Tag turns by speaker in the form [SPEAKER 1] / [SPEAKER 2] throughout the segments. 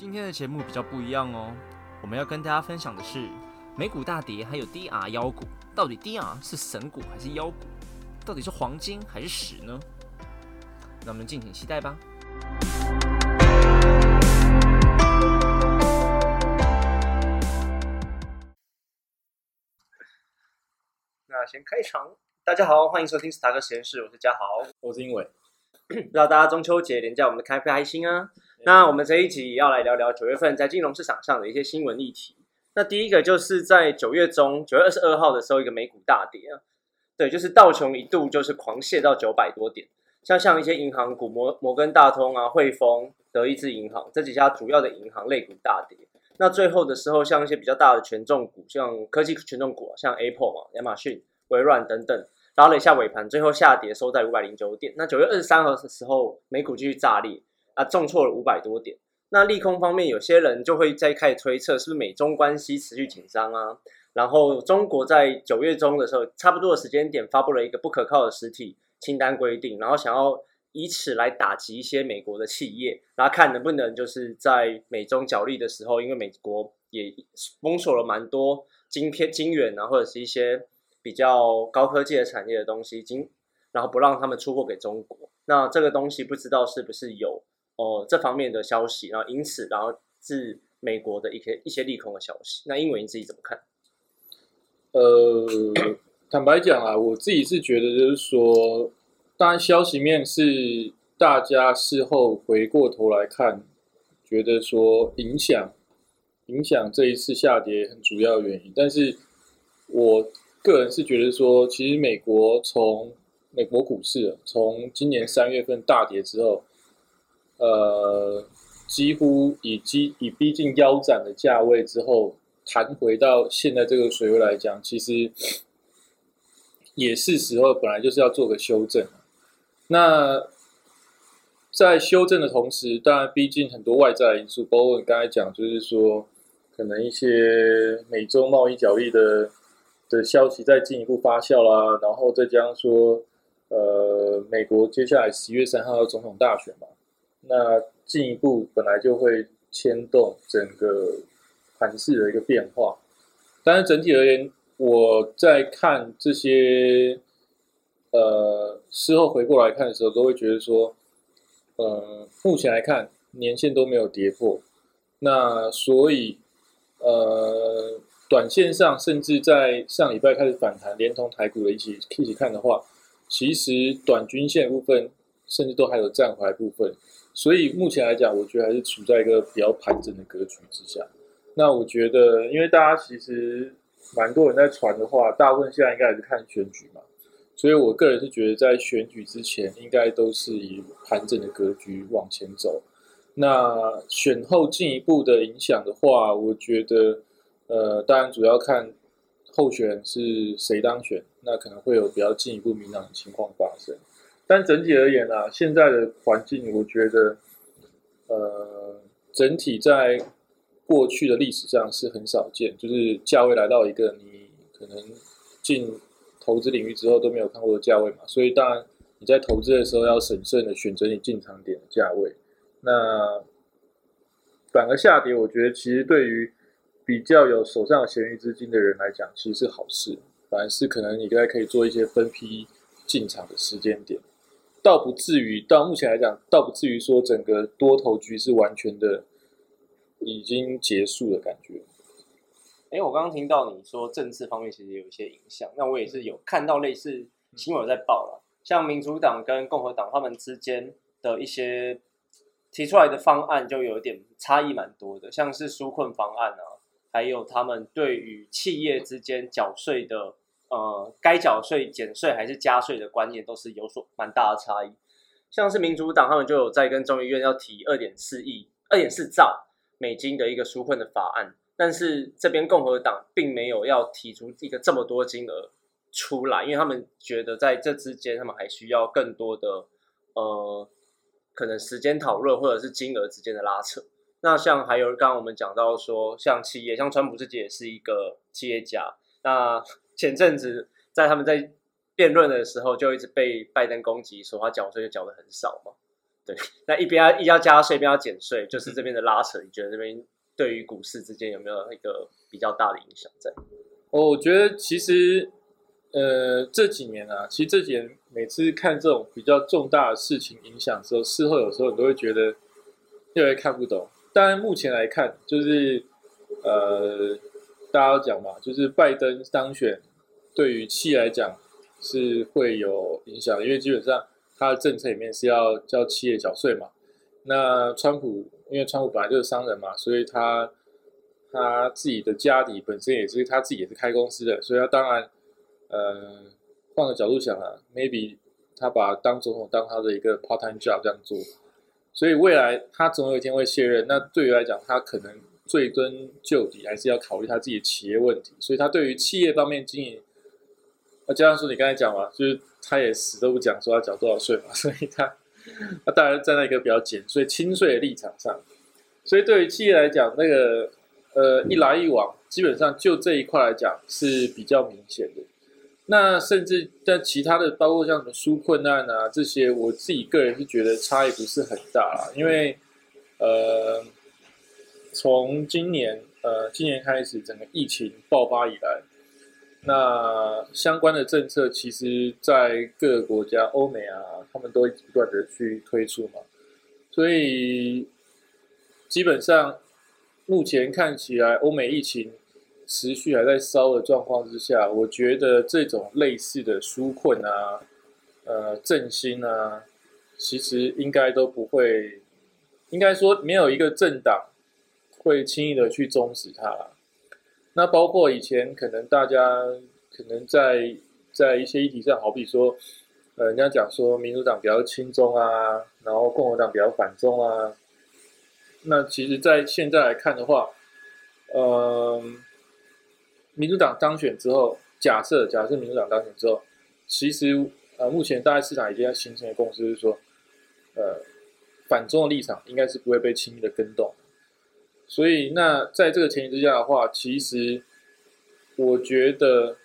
[SPEAKER 1] 今天的节目比较不一样哦，我们要跟大家分享的是美股大跌，还有 DR 妖股，到底 DR 是神股还是妖股？到底是黄金还是屎呢？那我们敬请期待吧。那先开场，大家好，欢迎收听史塔克实验室，我是嘉豪。
[SPEAKER 2] 我是英伟，
[SPEAKER 1] 不知道大家中秋节连假我们的开不开心啊？那我们这一集也要来聊聊九月份在金融市场上的一些新闻议题。那第一个就是在九月中，九月二十二号的时候，一个美股大跌啊，对，就是道琼一度就是狂泻到九百多点，像像一些银行股摩摩根大通啊、汇丰、德意志银行这几家主要的银行类股大跌。那最后的时候，像一些比较大的权重股，像科技权重股啊，像 Apple 嘛、亚马逊、微软等等，拉了一下尾盘，最后下跌收在五百零九点。那九月二十三号的时候，美股继续炸裂。啊，重挫了五百多点。那利空方面，有些人就会在开始推测，是不是美中关系持续紧张啊？然后中国在九月中的时候，差不多的时间点发布了一个不可靠的实体清单规定，然后想要以此来打击一些美国的企业，然后看能不能就是在美中角力的时候，因为美国也封锁了蛮多晶片、晶圆啊，或者是一些比较高科技的产业的东西，经然后不让他们出货给中国。那这个东西不知道是不是有。哦，这方面的消息，然后因此，然后是美国的一些一些利空的消息。那英文你自己怎么看？
[SPEAKER 2] 呃，坦白讲啊，我自己是觉得就是说，当然消息面是大家事后回过头来看，觉得说影响影响这一次下跌很主要的原因。但是我个人是觉得说，其实美国从美国股市从今年三月份大跌之后。呃，几乎以基以逼近腰斩的价位之后，弹回到现在这个水位来讲，其实 也是时候，本来就是要做个修正。那在修正的同时，当然，毕竟很多外在因素，包括你刚才讲，就是说，可能一些美洲贸易交易的的消息在进一步发酵啦，然后再加上说，呃，美国接下来十月三号要总统大选嘛。那进一步本来就会牵动整个盘势的一个变化，但是整体而言，我在看这些呃事后回过来看的时候，都会觉得说，呃，目前来看年线都没有跌破，那所以呃，短线上甚至在上礼拜开始反弹，连同台股的一起一起看的话，其实短均线部分甚至都还有站回来部分。所以目前来讲，我觉得还是处在一个比较盘整的格局之下。那我觉得，因为大家其实蛮多人在传的话，大部分现在应该还是看选举嘛。所以我个人是觉得，在选举之前，应该都是以盘整的格局往前走。那选后进一步的影响的话，我觉得，呃，当然主要看候选人是谁当选，那可能会有比较进一步明朗的情况发生。但整体而言啊，现在的环境，我觉得，呃，整体在过去的历史上是很少见，就是价位来到一个你可能进投资领域之后都没有看过的价位嘛。所以，当然你在投资的时候要审慎的选择你进场点的价位。那反而下跌，我觉得其实对于比较有手上有闲余资金的人来讲，其实是好事。反而是可能你应该可以做一些分批进场的时间点。倒不至于，到目前来讲，倒不至于说整个多头局是完全的已经结束的感觉。
[SPEAKER 1] 哎，我刚刚听到你说政治方面其实有一些影响，那我也是有看到类似新闻在报了，像民主党跟共和党他们之间的一些提出来的方案就有点差异蛮多的，像是纾困方案啊，还有他们对于企业之间缴税的。呃，该缴税、减税还是加税的观念都是有所蛮大的差异。像是民主党，他们就有在跟众议院要提二点四亿、二点四兆美金的一个纾困的法案，但是这边共和党并没有要提出一个这么多金额出来，因为他们觉得在这之间，他们还需要更多的呃，可能时间讨论或者是金额之间的拉扯。那像还有刚刚我们讲到说，像企业，像川普自己也是一个企业家，那。前阵子在他们在辩论的时候，就一直被拜登攻击，说他缴税就缴的很少嘛。对，那一边要一要加税，一边要减税，就是这边的拉扯。你觉得这边对于股市之间有没有一个比较大的影响在？
[SPEAKER 2] 哦，我觉得其实呃这几年啊，其实这几年每次看这种比较重大的事情影响的时候，事后有时候你都会觉得越来越看不懂。当然目前来看，就是呃大家讲嘛，就是拜登当选对于企业来讲是会有影响，因为基本上。他的政策里面是要叫企业缴税嘛？那川普因为川普本来就是商人嘛，所以他他自己的家底本身也是他自己也是开公司的，所以他当然呃换个角度想啊，maybe 他把当总统当他的一个 part time job 这样做，所以未来他总有一天会卸任。那对于来讲，他可能追根究底还是要考虑他自己的企业问题，所以他对于企业方面经营。那加上说你刚才讲嘛，就是他也死都不讲说要缴多少税嘛，所以他他当然站在一个比较减税、轻税的立场上。所以对于企业来讲，那个呃一来一往，基本上就这一块来讲是比较明显的。那甚至在其他的，包括像什么纾困难啊这些，我自己个人是觉得差异不是很大啦。因为呃从今年呃今年开始，整个疫情爆发以来。那相关的政策，其实，在各个国家，欧美啊，他们都不断的去推出嘛，所以基本上目前看起来，欧美疫情持续还在烧的状况之下，我觉得这种类似的纾困啊、呃振兴啊，其实应该都不会，应该说没有一个政党会轻易的去终止它。那包括以前可能大家可能在在一些议题上，好比说，呃，人家讲说民主党比较轻中啊，然后共和党比较反中啊。那其实，在现在来看的话，呃，民主党当选之后，假设假设民主党当选之后，其实呃，目前大概市场已经要形成的共识是说，呃，反中的立场应该是不会被轻易的跟动。所以，那在这个前提之下的话，其实我觉得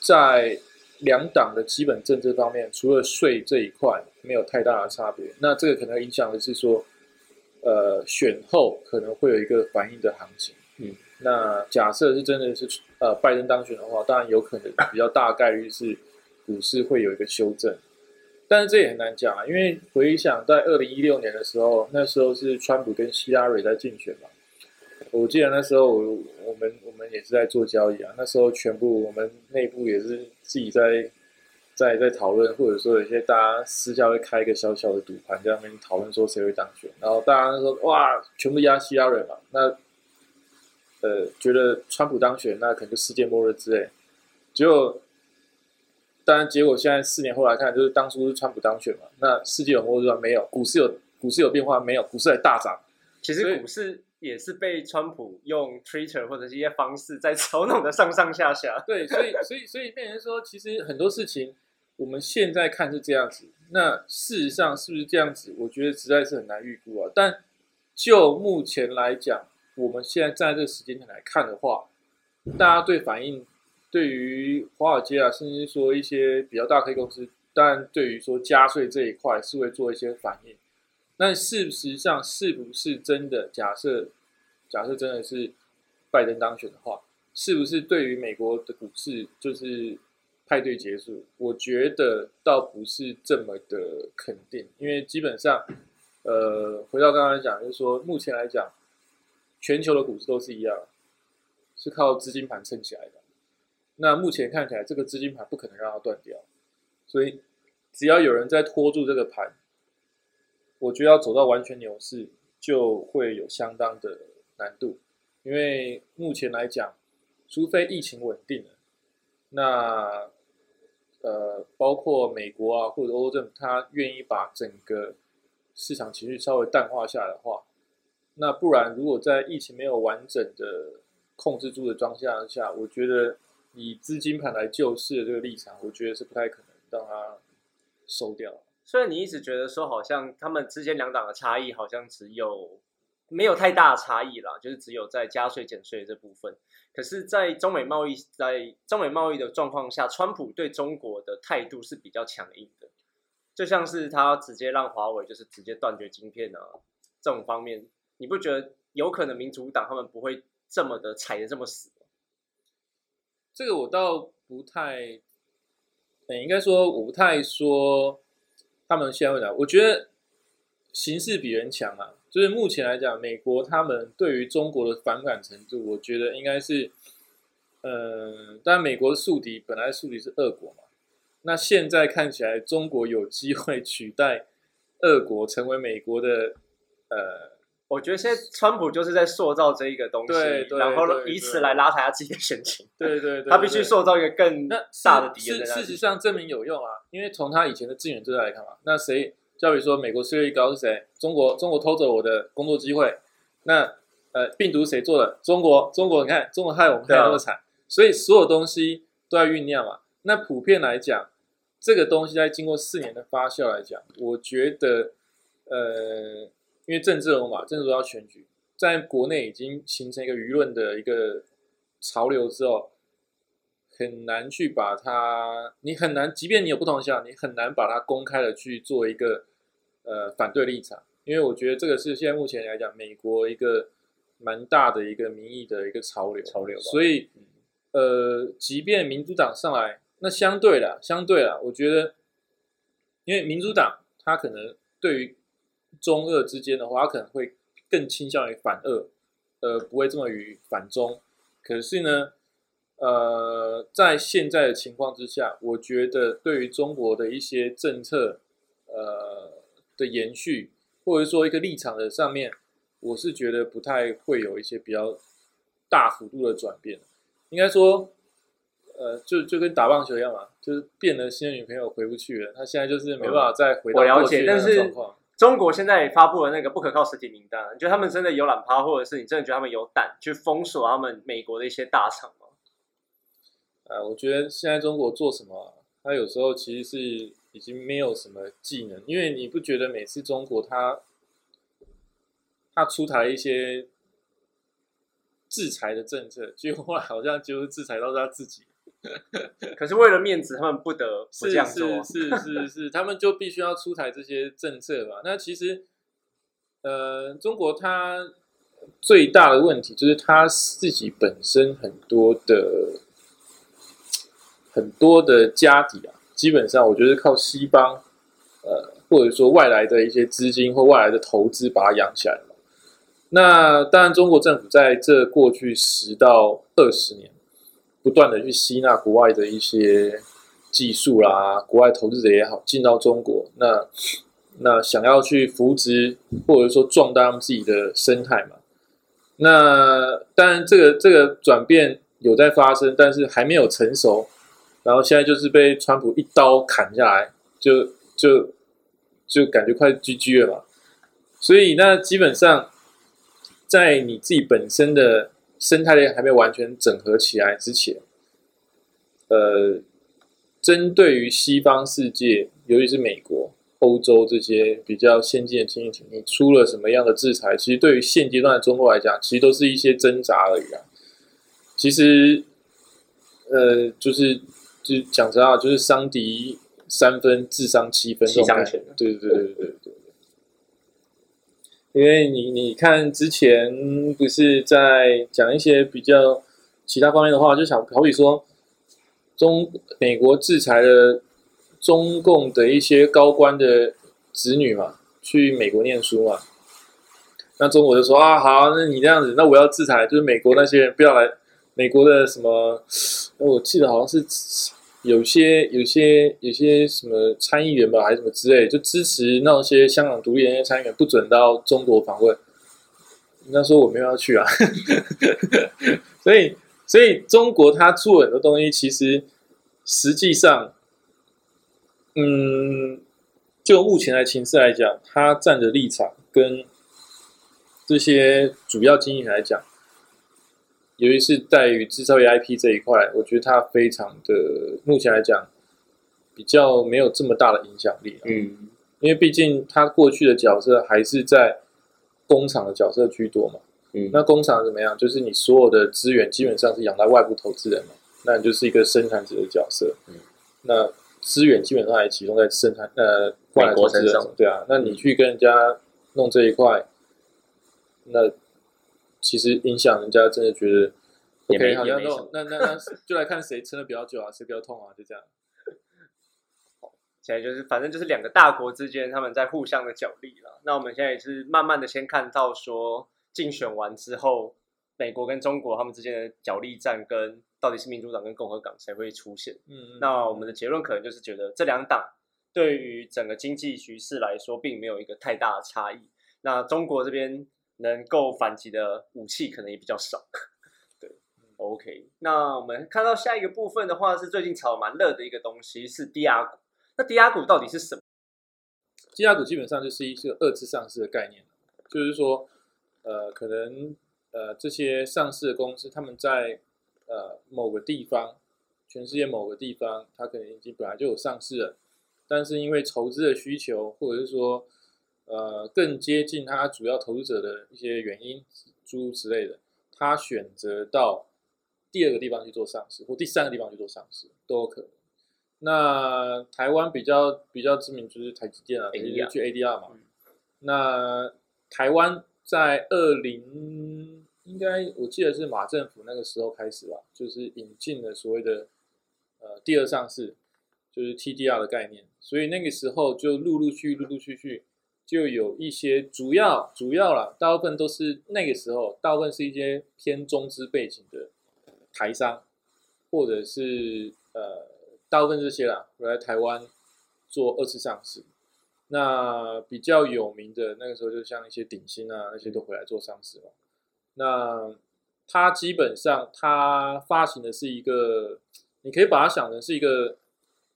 [SPEAKER 2] 在两党的基本政策方面，除了税这一块没有太大的差别。那这个可能影响的是说，呃，选后可能会有一个反应的行情。嗯，那假设是真的是呃拜登当选的话，当然有可能比较大概率是股市会有一个修正，但是这也很难讲啊，因为回想在二零一六年的时候，那时候是川普跟希拉蕊在竞选嘛。我记得那时候，我我们我们也是在做交易啊。那时候全部我们内部也是自己在在在讨论，或者说有些大家私下会开一个小小的赌盘，在那边讨论说谁会当选。然后大家说哇，全部压希拉人嘛。那呃，觉得川普当选，那可能就世界末日之类。结果，当然结果现在四年后来看，就是当初是川普当选嘛。那世界有末日吗？没有。股市有股市有变化没有？股市还大涨。
[SPEAKER 1] 其实股市。也是被川普用 Twitter 或者一些方式在嘲弄的上上下下。
[SPEAKER 2] 对，所以所以所以变成说，其实很多事情我们现在看是这样子，那事实上是不是这样子？我觉得实在是很难预估啊。但就目前来讲，我们现在在这个时间点来看的话，大家对反应，对于华尔街啊，甚至说一些比较大科技公司，当然对于说加税这一块是会做一些反应。那事实上是不是真的？假设假设真的是拜登当选的话，是不是对于美国的股市就是派对结束？我觉得倒不是这么的肯定，因为基本上，呃，回到刚刚讲，就是说目前来讲，全球的股市都是一样，是靠资金盘撑起来的。那目前看起来，这个资金盘不可能让它断掉，所以只要有人在拖住这个盘。我觉得要走到完全牛市，就会有相当的难度，因为目前来讲，除非疫情稳定了，那呃，包括美国啊或者欧洲，他愿意把整个市场情绪稍微淡化下来的话，那不然如果在疫情没有完整的控制住的状况下，我觉得以资金盘来救市的这个立场，我觉得是不太可能让它收掉。
[SPEAKER 1] 虽然你一直觉得说，好像他们之间两党的差异好像只有没有太大的差异啦，就是只有在加税减税这部分。可是，在中美贸易在中美贸易的状况下，川普对中国的态度是比较强硬的。就像是他直接让华为就是直接断绝晶片啊这种方面，你不觉得有可能民主党他们不会这么的踩的这么死？
[SPEAKER 2] 这个我倒不太，应该说我不太说他们现在会哪，我觉得形势比人强啊。就是目前来讲，美国他们对于中国的反感程度，我觉得应该是，呃，当然美国的宿敌本来宿敌是俄国嘛，那现在看起来中国有机会 取代俄国成为美国的，呃。
[SPEAKER 1] 我觉得现在川普就是在塑造这一个东西，然后以此来拉抬他自己的选情。
[SPEAKER 2] 对对对，
[SPEAKER 1] 他必须塑造一个更大的敌人。
[SPEAKER 2] 事实上证明有用啊，因为从他以前的资源资料来看嘛，那谁，就比如说美国失业率高是谁？中国，中国偷走我的工作机会。那呃，病毒谁做的？中国，中国，你看中国害我们害那么惨，所以所有东西都在酝酿嘛。那普遍来讲，这个东西在经过四年的发酵来讲，我觉得呃。因为政治人物嘛，政治要选举，在国内已经形成一个舆论的一个潮流之后，很难去把它，你很难，即便你有不同想法，你很难把它公开的去做一个呃反对立场。因为我觉得这个是现在目前来讲，美国一个蛮大的一个民意的一个潮流。
[SPEAKER 1] 潮流。
[SPEAKER 2] 所以，呃，即便民主党上来，那相对的，相对的，我觉得，因为民主党他可能对于。中俄之间的话，他可能会更倾向于反俄，呃，不会这么于反中。可是呢，呃，在现在的情况之下，我觉得对于中国的一些政策，呃的延续，或者说一个立场的上面，我是觉得不太会有一些比较大幅度的转变。应该说，呃，就就跟打棒球一样嘛，就是变了新的女朋友回不去了，他现在就是没办法再回到过去的状况。
[SPEAKER 1] 中国现在也发布了那个不可靠实体名单，你觉得他们真的有懒趴，或者是你真的觉得他们有胆去封锁他们美国的一些大厂吗？
[SPEAKER 2] 呃，我觉得现在中国做什么，他有时候其实是已经没有什么技能，因为你不觉得每次中国他他出台一些制裁的政策，结果好像就是制裁到他自己。
[SPEAKER 1] 可是为了面子，他们不得不这样做。
[SPEAKER 2] 是是是是，他们就必须要出台这些政策吧？那其实，呃，中国它最大的问题就是它自己本身很多的很多的家底啊，基本上我觉得靠西方，呃，或者说外来的一些资金或外来的投资把它养起来了。那当然，中国政府在这过去十到二十年。不断的去吸纳国外的一些技术啦，国外投资者也好，进到中国，那那想要去扶植或者说壮大他们自己的生态嘛。那当然，这个这个转变有在发生，但是还没有成熟。然后现在就是被川普一刀砍下来，就就就感觉快 GG 了嘛。所以那基本上在你自己本身的。生态链还没有完全整合起来之前，呃，针对于西方世界，尤其是美国、欧洲这些比较先进的经济体，你出了什么样的制裁，其实对于现阶段的中国来讲，其实都是一些挣扎而已啊。其实，呃，就是就讲实话，就是伤敌三分，智商七分，对对对对对。因为你你看之前不是在讲一些比较其他方面的话，就想好比说中美国制裁了中共的一些高官的子女嘛，去美国念书嘛，那中国就说啊好，那你这样子，那我要制裁，就是美国那些人不要来美国的什么，我记得好像是。有些、有些、有些什么参议员吧，还是什么之类，就支持那些香港独立的那些参议员不准到中国访问。那时候我没有要去啊，所以，所以中国他做很多东西，其实实际上，嗯，就目前的情势来讲，他站的立场跟这些主要经济来讲。尤其是在于制造业 IP 这一块，我觉得它非常的目前来讲比较没有这么大的影响力。嗯，因为毕竟它过去的角色还是在工厂的角色居多嘛。嗯，那工厂怎么样？就是你所有的资源基本上是仰赖外部投资人嘛，那你就是一个生产者的角色。嗯，那资源基本上还集中在生产呃外来
[SPEAKER 1] 美国
[SPEAKER 2] 投资人
[SPEAKER 1] 身上
[SPEAKER 2] 对啊，那你去跟人家弄这一块，那其实影响人家真的觉得 OK，好像那那那那就来看谁撑的比较久啊，谁比较痛啊，就这样。
[SPEAKER 1] 现在就是反正就是两个大国之间他们在互相的角力了。那我们现在也是慢慢的先看到说竞选完之后，美国跟中国他们之间的角力战跟到底是民主党跟共和党谁会出现。
[SPEAKER 2] 嗯，
[SPEAKER 1] 那我们的结论可能就是觉得这两党对于整个经济局势来说，并没有一个太大的差异。那中国这边能够反击的武器可能也比较少。对，OK。那我们看到下一个部分的话，是最近炒得蛮热的一个东西，是低压股。那低压股到底是什么？
[SPEAKER 2] 低压股基本上就是一个二次上市的概念，就是说，呃，可能呃这些上市的公司，他们在呃某个地方，全世界某个地方，它可能已经本来就有上市了，但是因为筹资的需求，或者是说呃更接近他主要投资者的一些原因，诸如此类的，他选择到第二个地方去做上市，或第三个地方去做上市都有可能。那台湾比较比较知名就是台积电啊
[SPEAKER 1] ，ADR
[SPEAKER 2] 就是去 ADR 嘛。
[SPEAKER 1] 嗯
[SPEAKER 2] 那台湾在二零应该我记得是马政府那个时候开始吧，就是引进了所谓的呃第二上市，就是 TDR 的概念，所以那个时候就陆陆续陆陆续续就有一些主要主要啦，大部分都是那个时候，大部分是一些偏中资背景的台商，或者是呃大部分这些啦，来台湾做二次上市。那比较有名的那个时候，就像一些鼎新啊，那些都回来做上市嘛。那它基本上它发行的是一个，你可以把它想成是一个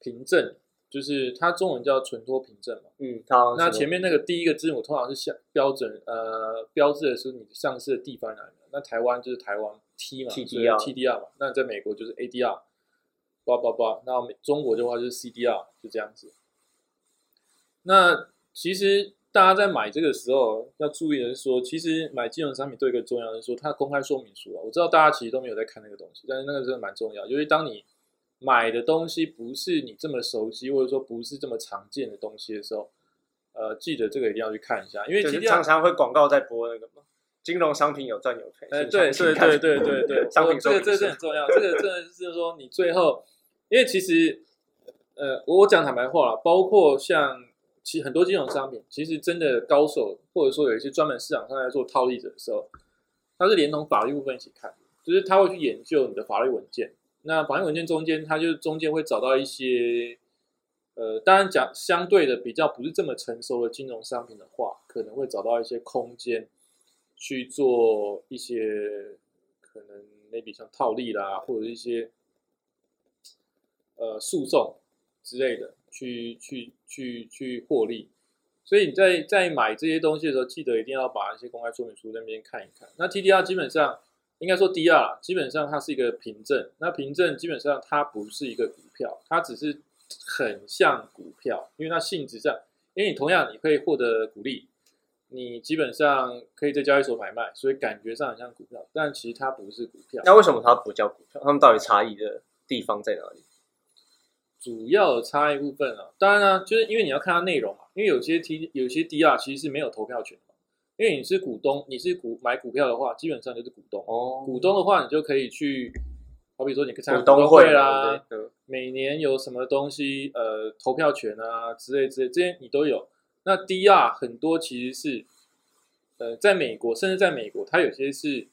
[SPEAKER 2] 凭证，就是它中文叫存托凭证嘛。
[SPEAKER 1] 嗯，好
[SPEAKER 2] 那前面那个第一个字母通常是像标准呃标志的是你上市的地方哪里？那台湾就是台湾 T 嘛
[SPEAKER 1] ，TDR
[SPEAKER 2] TDR 嘛。那在美国就是 ADR，叭叭叭。那美中国的话就是 CDR，就这样子。那其实大家在买这个时候要注意的是说，其实买金融商品都有一个重要的是说，它公开说明书啊，我知道大家其实都没有在看那个东西，但是那个真的蛮重要，因为当你买的东西不是你这么熟悉，或者说不是这么常见的东西的时候，呃，记得这个一定要去看一下，因为
[SPEAKER 1] 常常会广告在播那个嘛，金融商品有赚有赔。
[SPEAKER 2] 哎，
[SPEAKER 1] 请
[SPEAKER 2] 对对对对对对，
[SPEAKER 1] 商品
[SPEAKER 2] 这个这个是很重要，这个真的是说你最后，因为其实，呃，我我讲坦白话了，包括像其实很多金融商品，其实真的高手或者说有一些专门市场上在做套利者的时候，他是连同法律部分一起看，就是他会去研究你的法律文件，那法律文件中间，它就中间会找到一些。呃，当然讲相对的比较不是这么成熟的金融商品的话，可能会找到一些空间去做一些可能 maybe 像套利啦，或者一些呃诉讼之类的，去去去去获利。所以你在在买这些东西的时候，记得一定要把一些公开说明书那边看一看。那 TDR 基本上应该说 DR 啦基本上它是一个凭证，那凭证基本上它不是一个股票，它只是很像股票，因为它性质上，因为你同样你可以获得股利，你基本上可以在交易所买卖，所以感觉上很像股票，但其实它不是股票。
[SPEAKER 1] 那为什么它不叫股票？它们到底差异的地方在哪里？
[SPEAKER 2] 主要的差异部分啊，当然呢，就是因为你要看它内容嘛，因为有些 T 有些 DR 其实是没有投票权的嘛，因为你是股东，你是股买股票的话，基本上就是股东。
[SPEAKER 1] 哦
[SPEAKER 2] 股东的话，你就可以去，好比说你可以参加
[SPEAKER 1] 股东
[SPEAKER 2] 会
[SPEAKER 1] 啦
[SPEAKER 2] 每年有什么东西，呃，投票权啊之类之类，这些你都有。那 DR 很多其实是，呃，在美国，甚至在美国，它有些是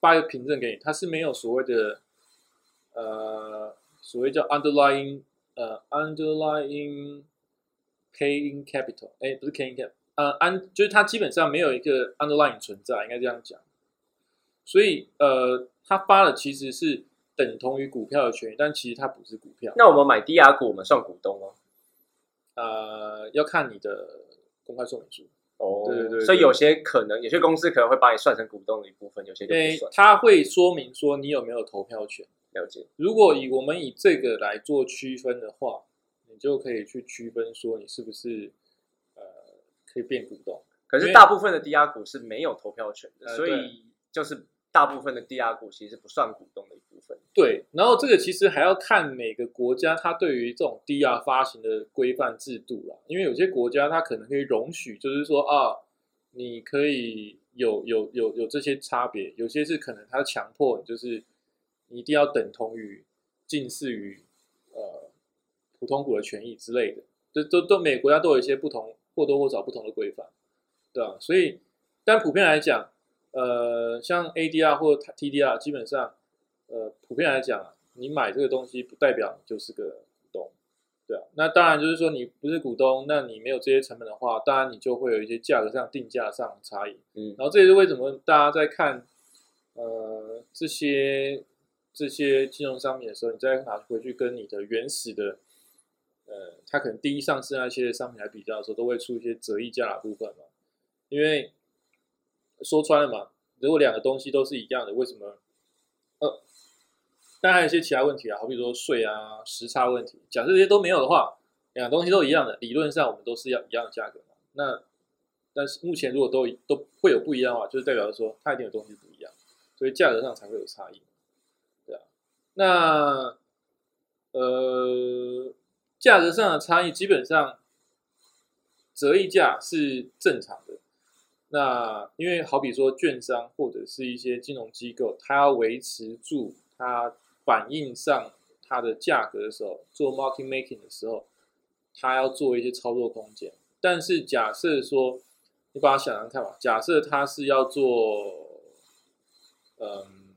[SPEAKER 2] 发一个凭证给你，它是没有所谓的，呃，所谓叫 underlying，呃，underlying paying capital，哎，不是 paying capital，呃，安就是它基本上没有一个 underlying 存在，应该这样讲。所以，呃，它发的其实是等同于股票的权益，但其实它不是股票。
[SPEAKER 1] 那我们买低压股，我们算股东吗？
[SPEAKER 2] 呃，要看你的公开说明书，
[SPEAKER 1] 哦，
[SPEAKER 2] 对对对对
[SPEAKER 1] 所以有些可能，有些公司可能会把你算成股东的一部分，有些就不算。
[SPEAKER 2] 它会说明说你有没有投票权。
[SPEAKER 1] 了解。
[SPEAKER 2] 如果以我们以这个来做区分的话，你就可以去区分说你是不是呃可以变股东。
[SPEAKER 1] 可是大部分的低压股是没有投票权的，
[SPEAKER 2] 呃
[SPEAKER 1] 所以就是大部分的低压股其实不算股东的一部分。
[SPEAKER 2] 对，然后这个其实还要看每个国家它对于这种低压发行的规范制度啦，因为有些国家它可能可以容许，就是说啊，你可以有有有有这些差别，有些是可能它强迫你就是你一定要等同于近似于呃普通股的权益之类的，都都都每个国家都有一些不同或多或少不同的规范，对啊，所以但普遍来讲。呃，像 ADR 或 TDR，基本上，呃，普遍来讲，你买这个东西不代表你就是个股东，对啊。那当然就是说你不是股东，那你没有这些成本的话，当然你就会有一些价格上定价上差异。嗯，然后这也是为什么大家在看，呃，这些这些金融商品的时候，你再拿回去跟你的原始的，呃，它可能第一上市那些商品来比较的时候，都会出一些折溢价的部分嘛，因为。说穿了嘛，如果两个东西都是一样的，为什么？呃，当然还有一些其他问题啊，好比说税啊、时差问题。假设这些都没有的话，两个东西都一样的，理论上我们都是要一样的价格嘛。那但是目前如果都都会有不一样的话，就是代表说它一定有东西不一样，所以价格上才会有差异，对啊。那呃，价格上的差异基本上折溢价是正常的。那因为好比说，券商或者是一些金融机构，它要维持住它反映上它的价格的时候，做 market making 的时候，它要做一些操作空间。但是假设说，你把它想想看吧，假设它是要做，嗯，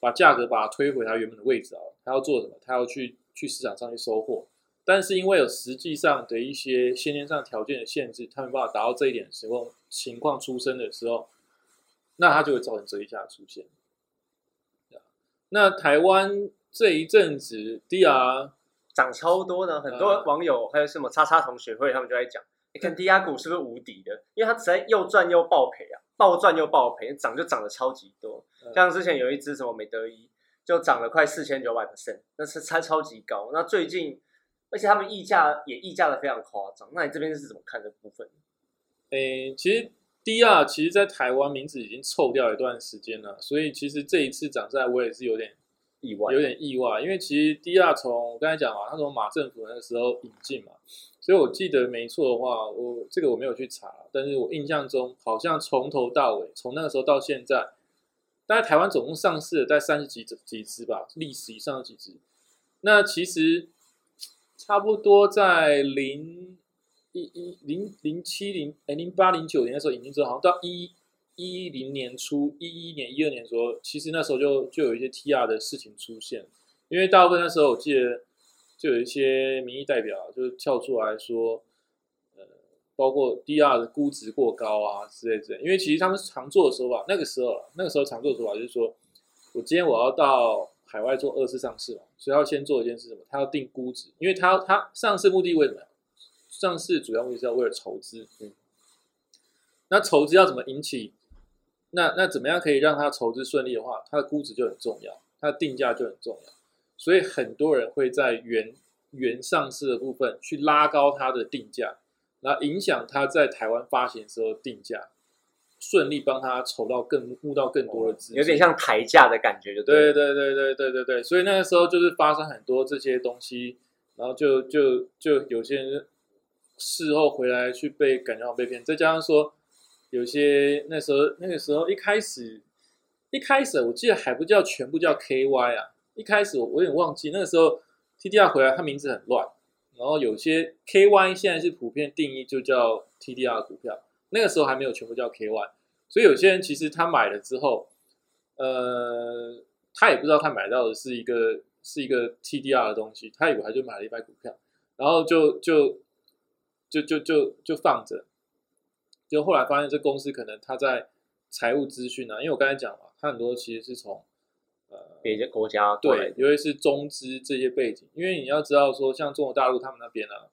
[SPEAKER 2] 把价格把它推回它原本的位置啊，它要做什么？它要去去市场上去收货。但是因为有实际上的一些先天上条件的限制，他没办法达到这一点的时候，情况出生的时候，那它就会造成折一下出现。那台湾这一阵子 DR
[SPEAKER 1] 涨超多呢，很多网友还有什么叉叉同学会，他们就在讲，你看 DR 股是不是无敌的？因为它实在又赚又爆赔啊，爆赚又爆赔，涨就涨得超级多。像之前有一只什么美德一，就涨了快四千九百 percent，那是差超级高。那最近。而且他们溢价也溢价的非常夸张，那你这边是怎么看这部分？
[SPEAKER 2] 诶，其实 DR 其实，在台湾名字已经臭掉一段时间了，所以其实这一次涨在，我也是有点
[SPEAKER 1] 意外，
[SPEAKER 2] 有点意外，因为其实 DR 从我刚才讲啊，他从马政府那个时候引进嘛，所以我记得没错的话，我这个我没有去查，但是我印象中好像从头到尾，从那个时候到现在，大概台湾总共上市了在三十几几只吧，历史以上的几只，那其实。差不多在零一一零零七零哎零八零九年的时候引进之后，好像到一一零年初一一年一二年的时候，其实那时候就就有一些 TR 的事情出现，因为大部分那时候我记得就有一些民意代表就是跳出来说，呃，包括 DR 的估值过高啊之类之类，因为其实他们常做的手法，那个时候那个时候常做的说法就是说，我今天我要到。海外做二次上市嘛，所以要先做一件事什么？他要定估值，因为他他上市目的为什么？上市主要目的是要为了筹资。嗯，那筹资要怎么引起？那那怎么样可以让他筹资顺利的话，它的估值就很重要，它的定价就很重要。所以很多人会在原原上市的部分去拉高它的定价，然后影响它在台湾发行时候定价。顺利帮他筹到更募到更多的资金，
[SPEAKER 1] 有点像抬价的感觉，就
[SPEAKER 2] 对对对对对对对。所以那个时候就是发生很多这些东西，然后就就就有些人事后回来去被感觉到被骗，再加上说有些那时候那个时候一开始一开始我记得还不叫全部叫 KY 啊，一开始我我有点忘记那个时候 TDR 回来，它名字很乱，然后有些 KY 现在是普遍定义就叫 TDR 股票。那个时候还没有全部叫 K One，所以有些人其实他买了之后，呃，他也不知道他买到的是一个是一个 T D R 的东西，他以为他就买了一百股票，然后就就就就就就放着，就后来发现这公司可能他在财务资讯啊，因为我刚才讲嘛，他很多其实是从
[SPEAKER 1] 呃别的国家
[SPEAKER 2] 对，尤其是中资这些背景，因为你要知道说，像中国大陆他们那边啊。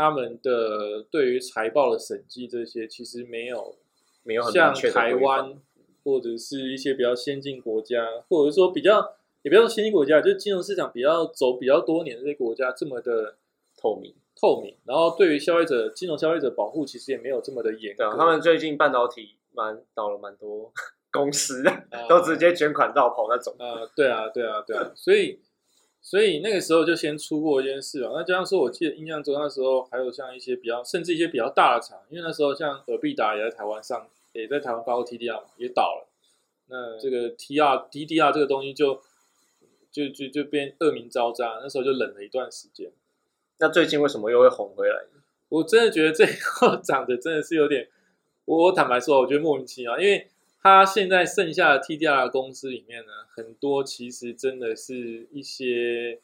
[SPEAKER 2] 他们的对于财报的审计这些，其实没有
[SPEAKER 1] 没有
[SPEAKER 2] 像台湾或者是一些比较先进国家，或者说比较也不要说先进国家，就是金融市场比较走比较多年的这些国家这么的
[SPEAKER 1] 透明
[SPEAKER 2] 透明。然后对于消费者金融消费者保护，其实也没有这么的严格。
[SPEAKER 1] 他们最近半导体蛮倒了蛮多，公司，
[SPEAKER 2] 啊
[SPEAKER 1] 都直接捐款绕跑那种。
[SPEAKER 2] 啊，对啊，对啊，对啊，所以所以那个时候就先出过一件事啊。那加上说，我记得印象中那时候还有像一些比较，甚至一些比较大的厂，因为那时候像尔必达也在台湾上，也在台湾发过 TDR 嘛，也倒了。那这个 TR DDR 这个东西就就就就变恶名昭彰，那时候就冷了一段时间。
[SPEAKER 1] 那最近为什么又会红回来？
[SPEAKER 2] 我真的觉得这一号涨的真的是有点，我我坦白说，我觉得莫名其妙，因为它现在剩下的 TDR 公司里面呢，很多其实真的是一些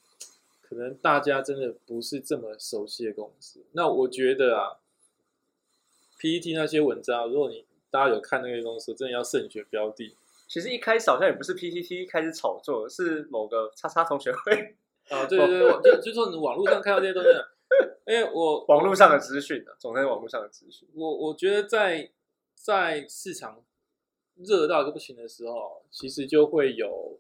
[SPEAKER 2] 可能大家真的不是这么熟悉的公司。那我觉得啊，PPT 那些文章，如果你大家有看那些公司，真的要慎选标的
[SPEAKER 1] 其实一开始好像也不是 PTT 开始炒作，是某个叉叉同学会
[SPEAKER 2] 啊。对对对，就就说你网络上看到这些东西啊，因为我
[SPEAKER 1] 网络上的资讯啊，总在网络上的资讯。
[SPEAKER 2] 我我觉得在在市场热到一个不行的时候，其实就会有，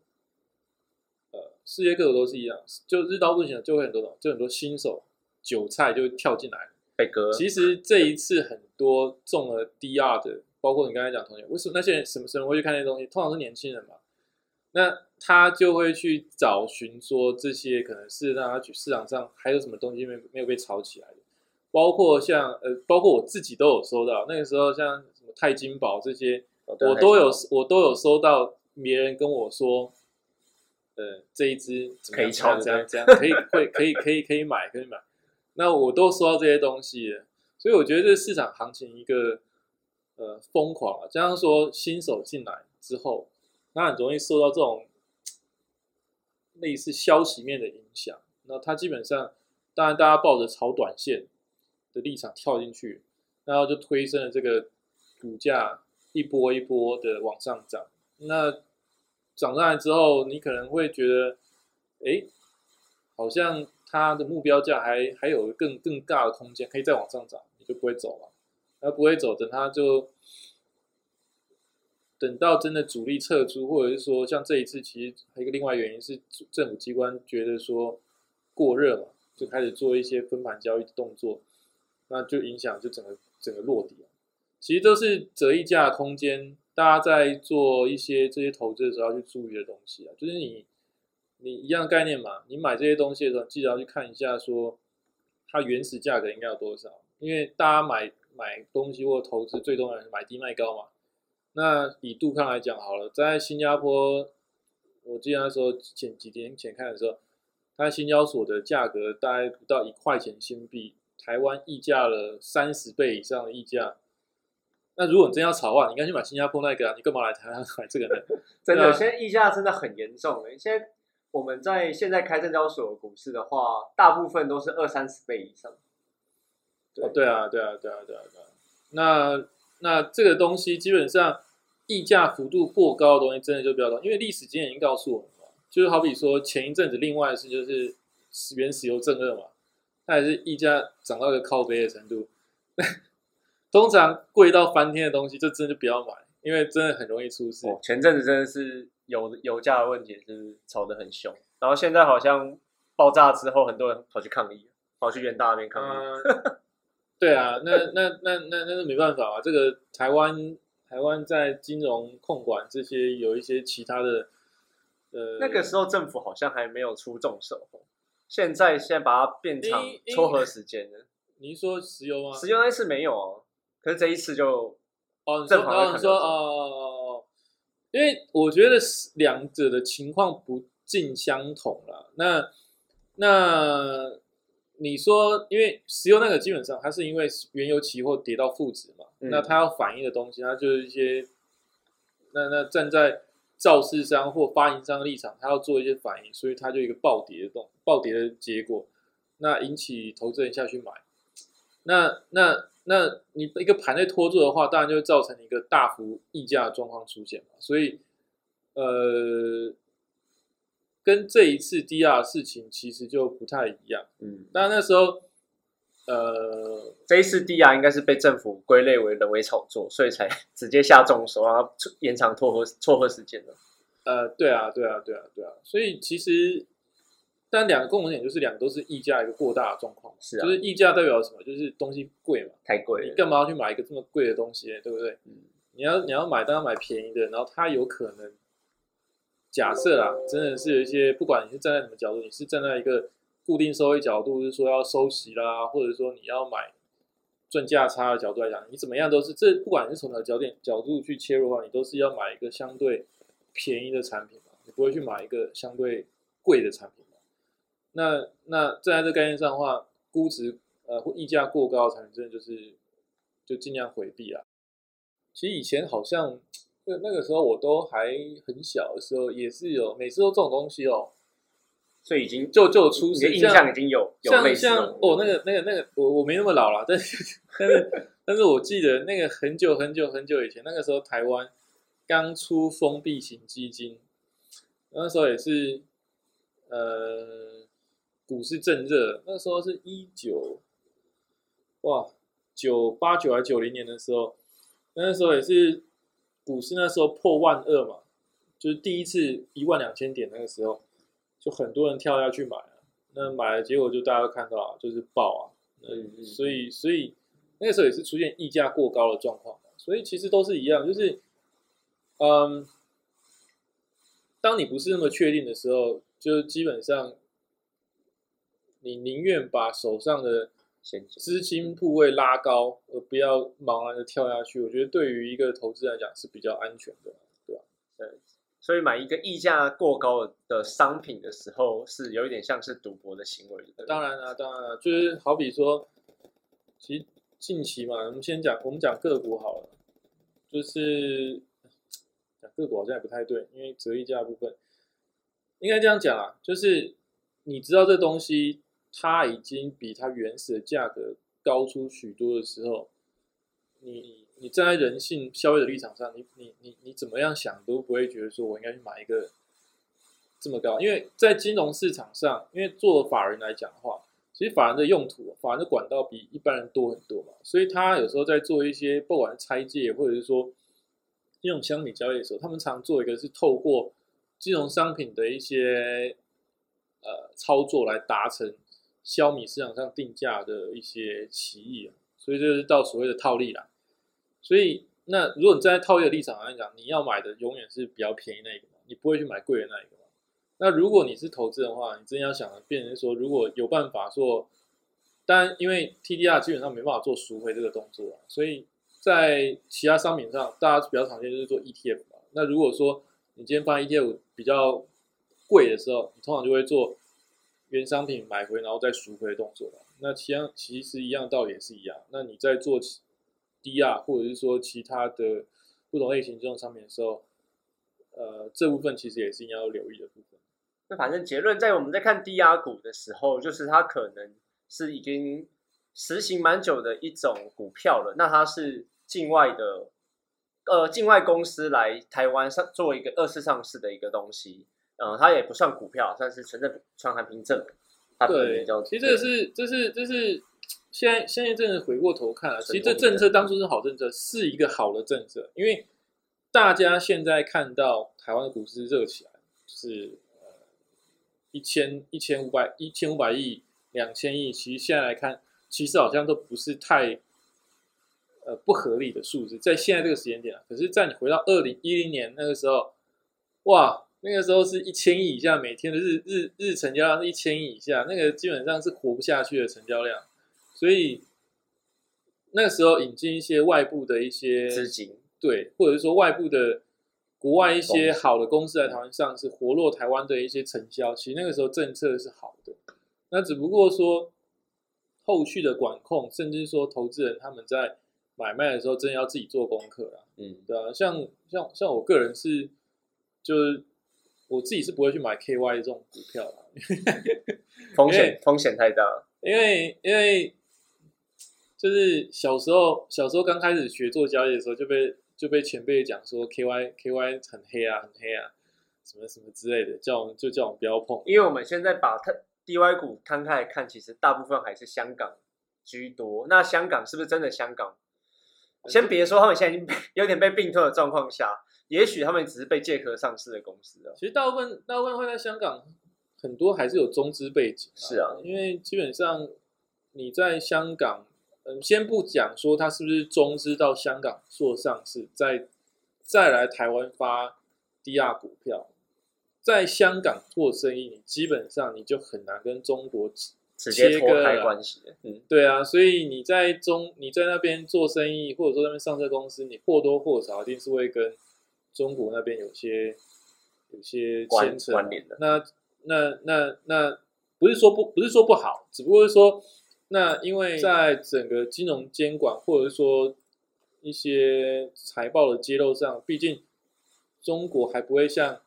[SPEAKER 2] 呃，世界各国都是一样，就热到不行了，就会很多种，就很多新手韭菜就会跳进来。
[SPEAKER 1] 被割，
[SPEAKER 2] 其实这一次很多中了 DR 的，包括你刚才讲同学，为什么那些人什么时候会去看那些东西？通常是年轻人嘛，那他就会去找寻说这些可能是让他去市场上还有什么东西没没有被炒起来的，包括像呃，包括我自己都有收到，那个时候像什么钛金宝这些，我都有我都有收到别人跟我说，呃，这一支怎么样
[SPEAKER 1] 可以炒
[SPEAKER 2] 这样这样可以会可以可以可以买可以买，那我都收到这些东西了，所以我觉得这市场行情一个呃疯狂啊，加上说新手进来之后，那很容易受到这种类似消息面的影响，那他基本上当然大家抱着炒短线的立场跳进去，然后就推升了这个股价一波一波的往上涨。那涨上来之后，你可能会觉得，哎，好像它的目标价还还有更更大的空间，可以再往上涨，你就不会走了。那不会走，等它就等到真的主力撤出，或者是说像这一次，其实还有一个另外原因是政府机关觉得说过热嘛，就开始做一些分盘交易的动作，那就影响就整个整个落底。其实都是折溢价空间，大家在做一些这些投资的时候要去注意的东西啊，就是你你一样概念嘛，你买这些东西的时候，记得要去看一下说它原始价格应该有多少，因为大家买买东西或投资最重要是买低卖高嘛。那以杜康来讲好了，在新加坡，我记得那时候前几年前看的时候，它新交所的价格大概不到一块钱新币，台湾溢价了三十倍以上的溢价。那如果你真要炒的话，你应该去买新加坡那个啊，你干嘛来台湾买这个呢？
[SPEAKER 1] 真的，现在溢价真的很严重了。现在我们在现在开证交所的股市的话，大部分都是二三十倍以上。
[SPEAKER 2] 哦，对啊，对啊，对啊，对啊，对啊。那那这个东西基本上溢价幅度过高的东西，真的就不要动，因为历史经验已经告诉我们了，就是好比说前一阵子另外的事就是原石油正二嘛，它也是溢价涨到一个靠背的程度。通常贵到翻天的东西，就真的就不要买，因为真的很容易出事。
[SPEAKER 1] 哦，前阵子真的是油油价的问题，就是炒得很凶。然后现在好像爆炸之后，很多人跑去抗议，跑去元大那边抗议。
[SPEAKER 2] 嗯，对啊，那那那那那是没办法啊。这个台湾台湾在金融控管这些有一些其他的，呃，
[SPEAKER 1] 那个时候政府好像还没有出重手，现在现在把它变长撮合时间了。
[SPEAKER 2] 你是说石油吗？
[SPEAKER 1] 石油那次没有哦，可是这一次就
[SPEAKER 2] 哦，你说
[SPEAKER 1] 正好
[SPEAKER 2] 哦，你说哦因为我觉得是两者的情况不尽相同啦。那那你说，因为石油那个基本上它是因为原油期货跌到负值嘛，
[SPEAKER 1] 嗯
[SPEAKER 2] 那它要反映的东西，它就是一些那那站在造市商或发行商的立场，它要做一些反应，所以它就一个暴跌的动暴跌的结果，那引起投资人下去买。那那那你一个盘内拖住的话，当然就会造成一个大幅溢价的状况出现嘛。所以，呃，跟这一次 DR 的事情其实就不太一样。
[SPEAKER 1] 嗯，
[SPEAKER 2] 当然那时候，呃，
[SPEAKER 1] 这一次 DR 应该是被政府归类为人为炒作，所以才直接下重手，然后延长撮合撮合时间的。
[SPEAKER 2] 呃，对啊，对啊，对啊，对啊。所以其实，但两个共同点就是两个都是溢价一个过大的状况。
[SPEAKER 1] 是啊
[SPEAKER 2] 就是溢价代表什么？就是东西贵嘛。
[SPEAKER 1] 太贵了。
[SPEAKER 2] 你干嘛要去买一个这么贵的东西呢？对不对？
[SPEAKER 1] 嗯
[SPEAKER 2] 你要你要买，当然买便宜的，然后它有可能假设啦，真的是有一些，不管你是站在什么角度，你是站在一个固定收益角度，是说要收息啦，或者说你要买赚价差的角度来讲，你怎么样都是这，不管你是从哪个角点角度去切入的话，你都是要买一个相对便宜的产品嘛，你不会去买一个相对贵的产品嘛。那那站在这概念上的话，估值呃或溢价过高的产品，真的就是就尽量回避啊。其实以前好像那那个时候我都还很小的时候，也是有每次都这种东西哦，
[SPEAKER 1] 所以已经
[SPEAKER 2] 就就有出现
[SPEAKER 1] 印象已经有有类
[SPEAKER 2] 像像哦，那个那个那个，我我没那么老了，但是但是但是我记得那个很久很久很久以前，那个时候台湾刚出封闭型基金，那时候也是呃股市正热，那时候是一九哇九八九还九零年的时候，那时候也是股市那时候破万二嘛，就是第一次一万两千点那个时候，就很多人跳下去买了。那买了，结果就大家都看到啊，就是爆啊，
[SPEAKER 1] 嗯嗯
[SPEAKER 2] 所以所以那个时候也是出现溢价过高的状况，所以其实都是一样，就是嗯，当你不是那么确定的时候，就基本上你宁愿把手上的资金部位拉高，而不要茫然的跳下去。我觉得对于一个投资来讲是比较安全的，对吧？
[SPEAKER 1] 所以买一个溢价过高的商品的时候，是有一点像是赌博的行为的。
[SPEAKER 2] 当然啊，当然啊，就是好比说，其实近期嘛，我们先讲，我们讲个股好了，就是讲个股好像也不太对，因为折溢价部分，应该这样讲啊，就是你知道这东西它已经比它原始的价格高出许多的时候，你你站在人性消费的立场上，你你你你怎么样想都不会觉得说我应该去买一个这么高，因为在金融市场上，因为做法人来讲的话，其实法人的用途、法人的管道比一般人多很多嘛，所以他有时候在做一些不管是拆借或者是说金融商品交易的时候，他们常做一个是透过金融商品的一些呃操作来达成消弭市场上定价的一些歧义啊，所以这是到所谓的套利啦。所以那如果你站在套利的立场来讲，你要买的永远是比较便宜那一个嘛，你不会去买贵的那一个嘛。那如果你是投资的话，你真要想的变成说，如果有办法说，当然因为 TDR 基本上没办法做赎回这个动作啊，所以在其他商品上，大家比较常见就是做 ETF 嘛。那如果说你今天发现 ETF 比较贵的时候，你通常就会做原商品买回然后再赎回的动作。那其样其实一样道理也是一样。那你在做 DR 或者是说其他的不同类型这种商品的时候，呃，这部分其实也是应该要留意的部分。
[SPEAKER 1] 那反正结论在我们在看低压股的时候，就是它可能是已经实行蛮久的一种股票了。那它是境外的，呃，境外公司来台湾上做一个二次上市的一个东西。呃，它也不算股票，算是存证传含凭证。它
[SPEAKER 2] 对，其实这个是这是这是现在现在真的回过头看啊，其实这政策当初是好政策，是一个好的政策，因为大家现在看到台湾的股市热起来，就是呃一千一千五百一千五百亿两千亿，其实现在来看，其实好像都不是太呃不合理的数字，在现在这个时间点啊，可是，在你回到二零一零年那个时候，哇！那个时候是一千亿以下，每天的日日日成交量是一千亿以下，那个基本上是活不下去的成交量，所以那个时候引进一些外部的一些
[SPEAKER 1] 资金。
[SPEAKER 2] 对，或者是说外部的国外一些好的公司来台湾上市，活络台湾的一些成交，其实那个时候政策是好的，那只不过说后续的管控，甚至说投资人他们在买卖的时候，真的要自己做功课啦。
[SPEAKER 1] 嗯，
[SPEAKER 2] 对啊，像像像我个人是，就是我自己是不会去买 KY 这种股票啦，
[SPEAKER 1] 风险风险太大。
[SPEAKER 2] 因为因为就是小时候小时候刚开始学做交易的时候，就被就被前辈讲说 KY KY 很黑啊，很黑啊，什么什么之类的，叫我们就叫我们不要碰。
[SPEAKER 1] 因为我们现在把它 DY 股摊开来看，其实大部分还是香港居多。那香港是不是真的香港？先别说他们现在已经有点被并吞的状况下，也许他们只是被借壳上市的公司啊。
[SPEAKER 2] 其实大部分大部分会在香港，很多还是有中资背景、
[SPEAKER 1] 是啊，
[SPEAKER 2] 因为基本上你在香港，嗯，先不讲说他是不是中资到香港做上市，再再来台湾发 DR 股票，在香港做生意，你基本上你就很难跟中国
[SPEAKER 1] 直接脱开关系。嗯，
[SPEAKER 2] 对啊，所以你在中你在那边做生意，或者说那边上市公司，你或多或少一定是会跟中国那边有些有些
[SPEAKER 1] 关
[SPEAKER 2] 牵扯。
[SPEAKER 1] 关联的。
[SPEAKER 2] 那那那那不是说不不是说不好，只不过是说那因为在整个金融监管或者是说一些财报的揭露上，毕竟中国还不会像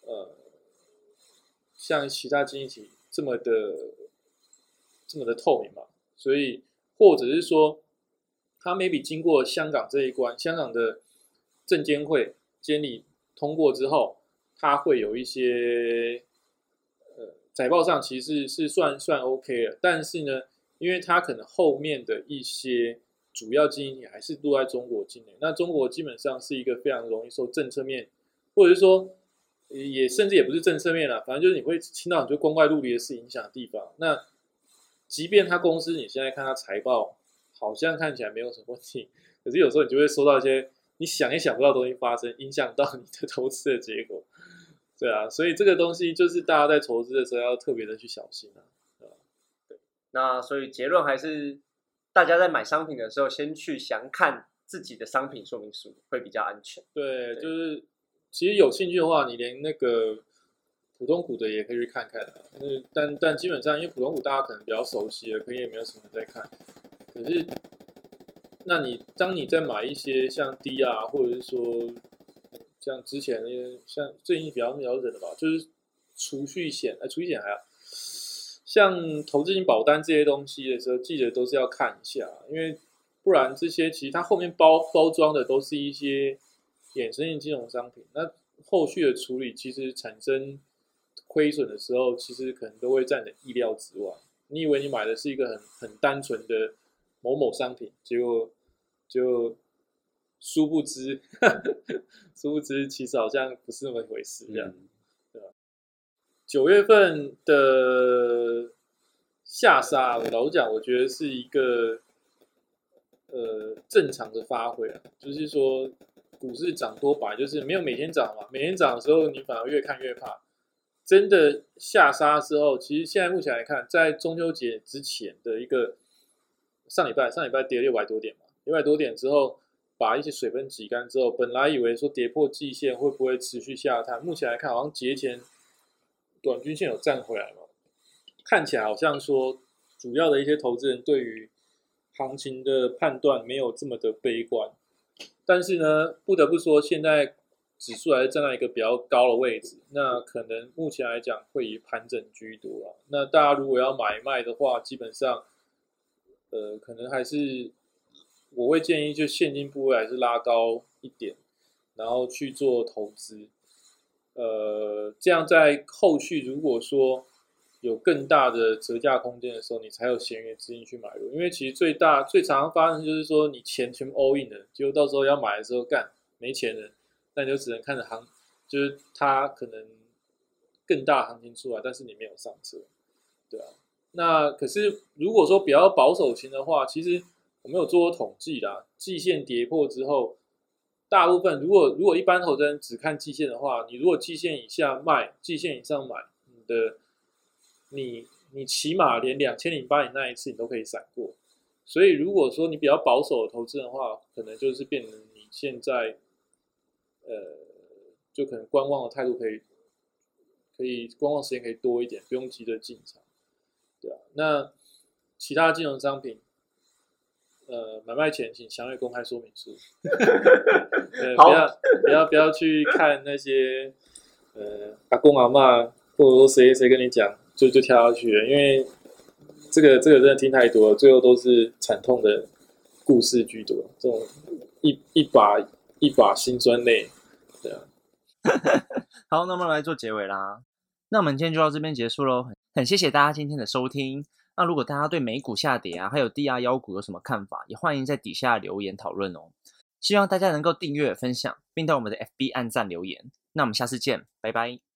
[SPEAKER 2] 呃像其他经济体这么的这么的透明嘛，所以或者是说，他 maybe 经过香港这一关，香港的证监会监理通过之后，它会有一些呃财报上其实是算算 OK 的，但是呢，因为它可能后面的一些主要经营也还是落在中国境内，那中国基本上是一个非常容易受政策面，或者是说也甚至也不是政策面了，反正就是你会听到很多光怪陆离的事影响的地方。那即便他公司你现在看他财报，好像看起来没有什么问题，可是有时候你就会收到一些你想也想不到的东西发生，影响到你的投资的结果。对啊，所以这个东西就是大家在投资的时候要特别的去小心啊。
[SPEAKER 1] 那所以结论还是，大家在买商品的时候，先去详看自己的商品说明书，会比较安全。
[SPEAKER 2] 对，
[SPEAKER 1] 对
[SPEAKER 2] 就是其实有兴趣的话，你连那个普通股的也可以去看看但但基本上因为普通股大家可能比较熟悉了，可能也没有什么人在看。可是，那你当你在买一些像 D 啊，或者是说像之前那些像最近比较比较冷的吧，就是储蓄险，哎，储蓄险还要像投资型保单这些东西的时候，记得都是要看一下，因为不然这些其实它后面包包装的都是一些衍生性金融商品，那后续的处理其实产生亏损的时候，其实可能都会在你的意料之外。你以为你买的是一个很很单纯的某某商品，结果就殊不知，殊不知其实好像不是那么一回事这样。
[SPEAKER 1] 嗯
[SPEAKER 2] 九月份的下杀，我老实讲，我觉得是一个呃正常的发挥啊，就是说股市涨多吧就是没有每天涨嘛，每天涨的时候你反而越看越怕。真的下杀之后，其实现在目前来看，在中秋节之前的一个上礼拜，上礼拜跌六百多点嘛，六百多点之后，把一些水分挤干之后，本来以为说跌破季线会不会持续下探，目前来看好像节前短均线有站回来嘛，看起来好像说主要的一些投资人对于行情的判断没有这么的悲观，但是呢，不得不说现在指数还是站在一个比较高的位置，那可能目前来讲会以盘整居多啊。那大家如果要买卖的话，基本上，呃，可能还是我会建议就现金部位还是拉高一点，然后去做投资。呃，这样在后续如果说有更大的折价空间的时候，你才有闲余资金去买入。因为其实最大最常发生就是说，你钱全部 all in 了，结果到时候要买的时候干没钱了，那你就只能看着行，就是它可能更大行情出来，但是你没有上车，对啊。那可是如果说比较保守型的话，其实我们有做过统计啦，季线跌破之后。大部分如果如果一般投资人只看季线的话，你如果季线以下卖，季线以上买，你的你你起码连两千零八年那一次你都可以闪过。所以如果说你比较保守的投资人的话，可能就是变成你现在呃就可能观望的态度可以可以观望时间可以多一点，不用急着进场，对啊。那其他金融商品。呃，买卖前请详阅公开说明书。呃，不要不要不要去看那些呃阿公阿妈，或者说谁谁跟你讲，就就跳下去了，因为这个这个真的听太多了，最后都是惨痛的故事居多，这种一一把一把辛酸泪，对啊。
[SPEAKER 3] 好，那么来做结尾啦。那我们今天就到这边结束喽，很很谢谢大家今天的收听。那如果大家对美股下跌啊，还有低压妖股有什么看法，也欢迎在底下留言讨论哦。希望大家能够订阅、分享，并到我们的 FB 按赞留言。那我们下次见，拜拜。